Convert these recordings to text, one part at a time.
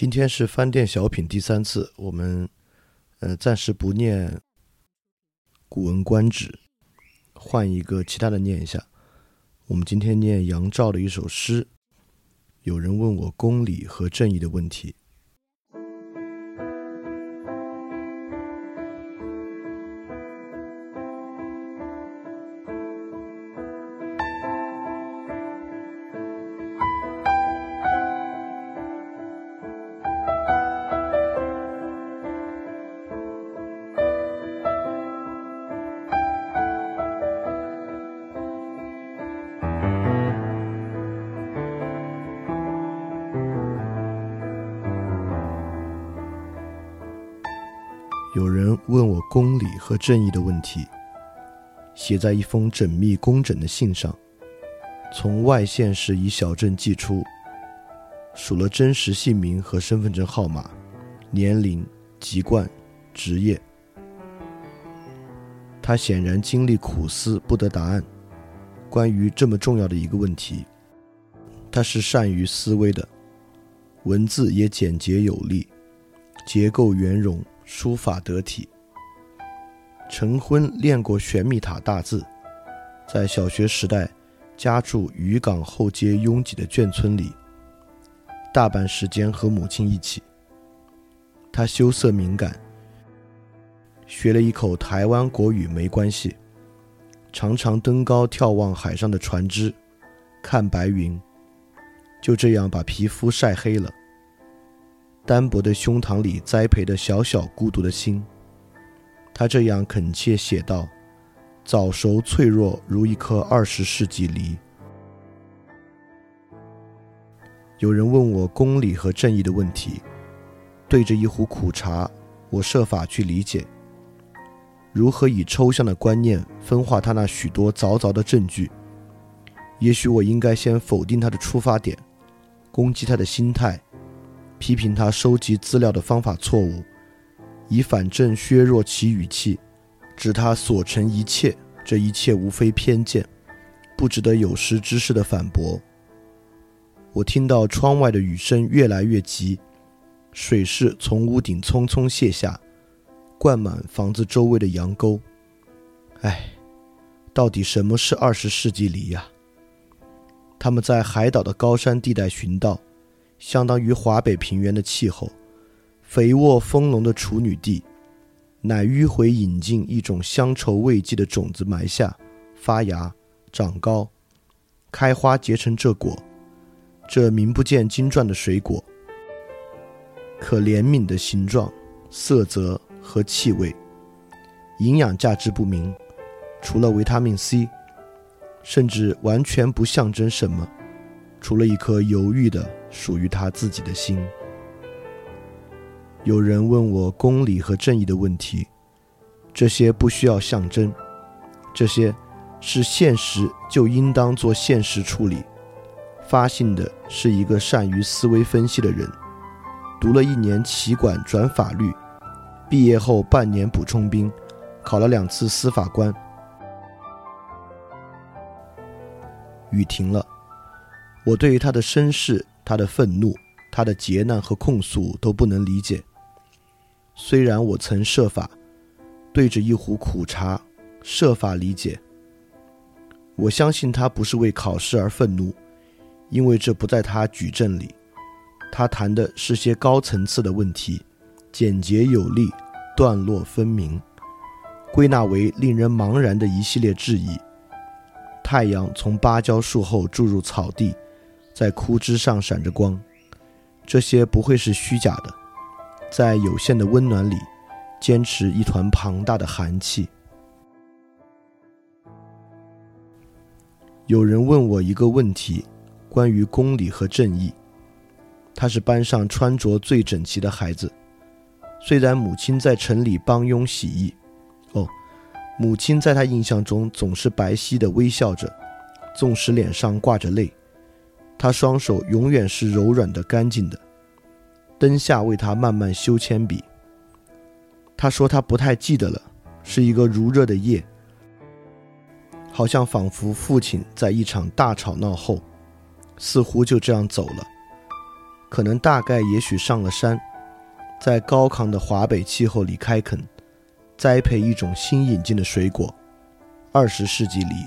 今天是翻店小品第三次，我们呃暂时不念《古文观止》，换一个其他的念一下。我们今天念杨照的一首诗。有人问我公理和正义的问题。有人问我公理和正义的问题，写在一封缜密工整的信上，从外县市一小镇寄出，数了真实姓名和身份证号码、年龄、籍贯、职业。他显然经历苦思不得答案。关于这么重要的一个问题，他是善于思维的，文字也简洁有力，结构圆融。书法得体，陈婚练过玄秘塔大字，在小学时代家住渔港后街拥挤的眷村里，大半时间和母亲一起。他羞涩敏感，学了一口台湾国语没关系，常常登高眺望海上的船只，看白云，就这样把皮肤晒黑了。单薄的胸膛里栽培的小小孤独的心，他这样恳切写道：“早熟脆弱如一颗二十世纪梨。”有人问我公理和正义的问题，对着一壶苦茶，我设法去理解，如何以抽象的观念分化他那许多凿凿的证据。也许我应该先否定他的出发点，攻击他的心态。批评他收集资料的方法错误，以反证削弱其语气，指他所成一切，这一切无非偏见，不值得有识之士的反驳。我听到窗外的雨声越来越急，水势从屋顶匆匆泻下，灌满房子周围的羊沟。唉，到底什么是二十世纪里呀？他们在海岛的高山地带寻到。相当于华北平原的气候，肥沃丰隆的处女地，乃迂回引进一种乡愁未济的种子埋下，发芽，长高，开花结成这果，这名不见经传的水果，可怜悯的形状、色泽和气味，营养价值不明，除了维他命 C，甚至完全不象征什么。除了一颗犹豫的属于他自己的心。有人问我公理和正义的问题，这些不需要象征，这些是现实就应当做现实处理。发信的是一个善于思维分析的人，读了一年企管转法律，毕业后半年补充兵，考了两次司法官。雨停了。我对于他的身世、他的愤怒、他的劫难和控诉都不能理解。虽然我曾设法对着一壶苦茶设法理解，我相信他不是为考试而愤怒，因为这不在他举证里。他谈的是些高层次的问题，简洁有力，段落分明，归纳为令人茫然的一系列质疑。太阳从芭蕉树后注入草地。在枯枝上闪着光，这些不会是虚假的。在有限的温暖里，坚持一团庞大的寒气。有人问我一个问题，关于公理和正义。他是班上穿着最整齐的孩子，虽然母亲在城里帮佣洗衣。哦，母亲在他印象中总是白皙的微笑着，纵使脸上挂着泪。他双手永远是柔软的、干净的。灯下为他慢慢修铅笔。他说他不太记得了，是一个如热的夜，好像仿佛父亲在一场大吵闹后，似乎就这样走了。可能大概也许上了山，在高亢的华北气候里开垦，栽培一种新引进的水果。二十世纪里，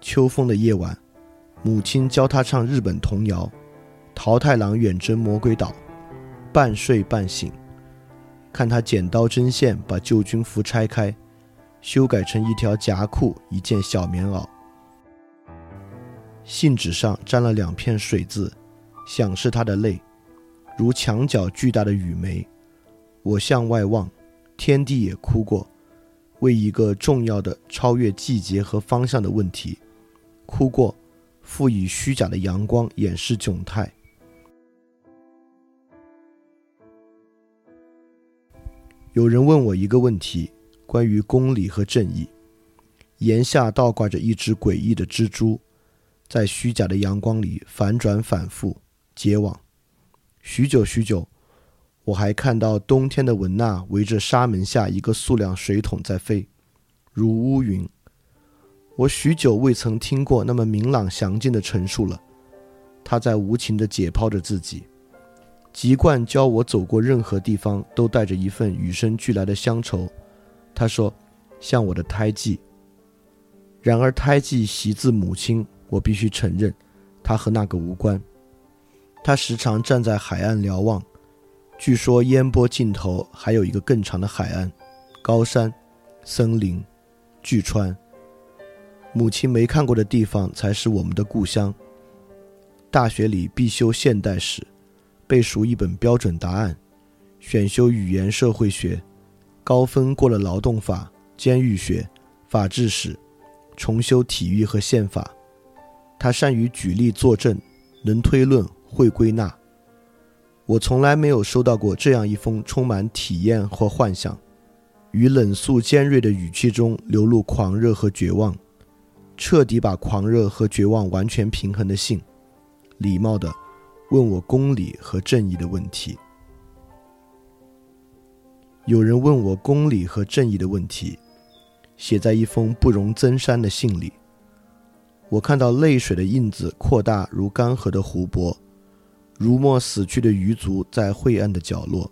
秋风的夜晚，母亲教他唱日本童谣，《桃太郎远征魔鬼岛》，半睡半醒，看他剪刀针线把旧军服拆开，修改成一条夹裤，一件小棉袄。信纸上沾了两片水渍，想是他的泪，如墙角巨大的雨梅。我向外望，天地也哭过。为一个重要的、超越季节和方向的问题，哭过，赋以虚假的阳光掩饰窘态。有人问我一个问题，关于公理和正义。檐下倒挂着一只诡异的蜘蛛，在虚假的阳光里反转反复结网。许久许久。我还看到冬天的文娜围着纱门下一个塑料水桶在飞，如乌云。我许久未曾听过那么明朗详尽的陈述了。他在无情地解剖着自己，籍贯教我走过任何地方都带着一份与生俱来的乡愁。他说，像我的胎记。然而胎记习自母亲，我必须承认，他和那个无关。他时常站在海岸瞭望。据说烟波尽头还有一个更长的海岸，高山、森林、巨川。母亲没看过的地方才是我们的故乡。大学里必修现代史，背熟一本标准答案，选修语言社会学，高分过了劳动法、监狱学、法治史，重修体育和宪法。他善于举例作证，能推论，会归纳。我从来没有收到过这样一封充满体验或幻想，于冷肃尖锐的语气中流露狂热和绝望，彻底把狂热和绝望完全平衡的信，礼貌地问我公理和正义的问题。有人问我公理和正义的问题，写在一封不容增删的信里。我看到泪水的印子扩大如干涸的湖泊。如墨死去的鱼族在晦暗的角落，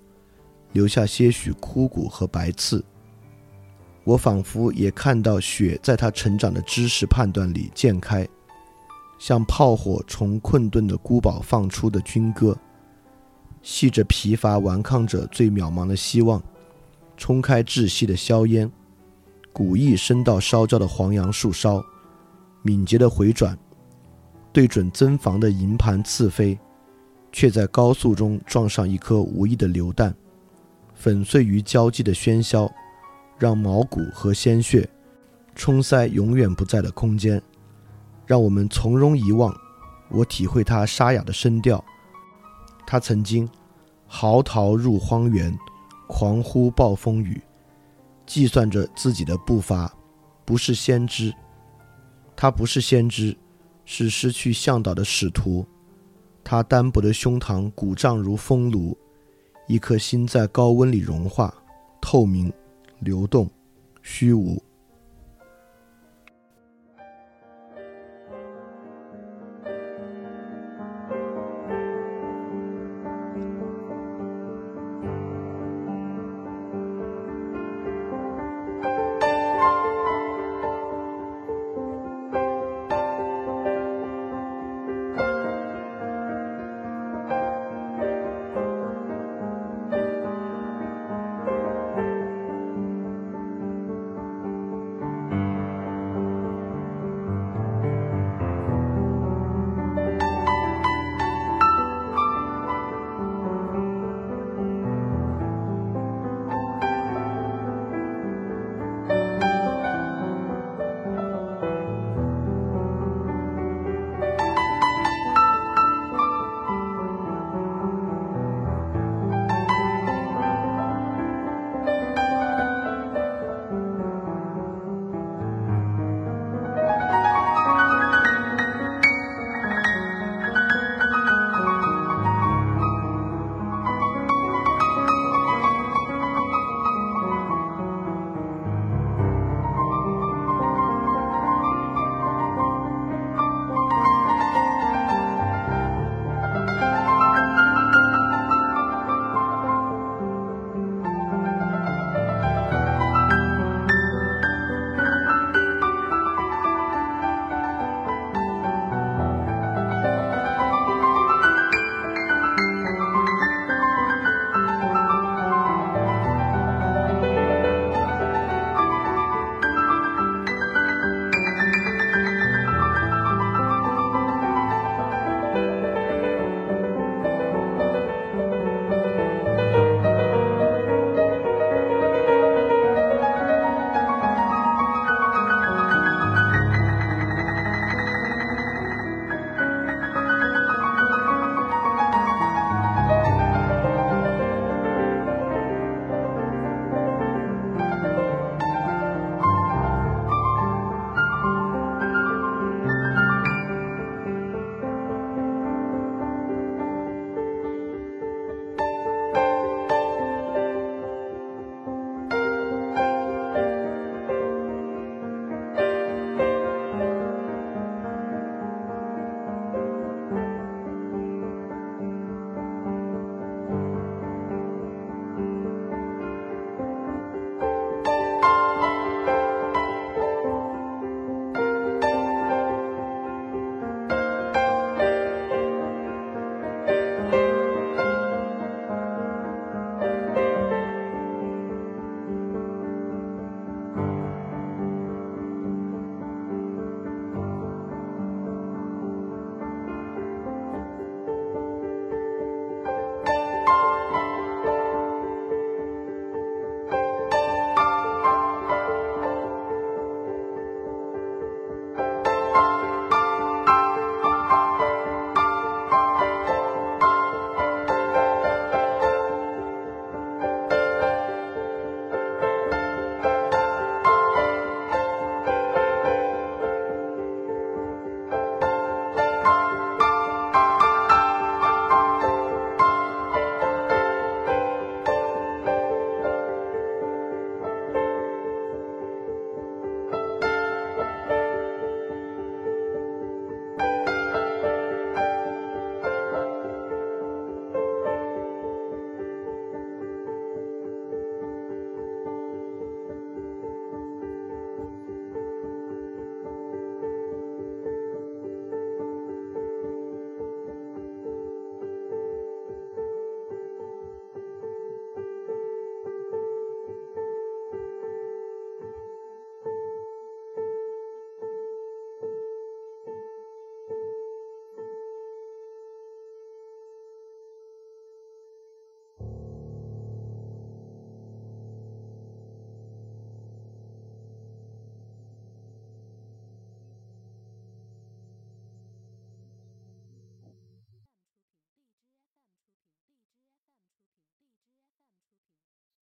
留下些许枯骨和白刺。我仿佛也看到雪在他成长的知识判断里溅开，像炮火从困顿的孤堡放出的军歌，系着疲乏顽抗者最渺茫的希望，冲开窒息的硝烟，古意升到烧焦的黄杨树梢，敏捷的回转，对准增防的银盘刺飞。却在高速中撞上一颗无意的榴弹，粉碎于交际的喧嚣，让毛骨和鲜血冲塞永远不在的空间，让我们从容遗忘。我体会他沙哑的声调，他曾经嚎啕入荒原，狂呼暴风雨，计算着自己的步伐，不是先知，他不是先知，是失去向导的使徒。他单薄的胸膛鼓胀如风炉，一颗心在高温里融化，透明、流动、虚无。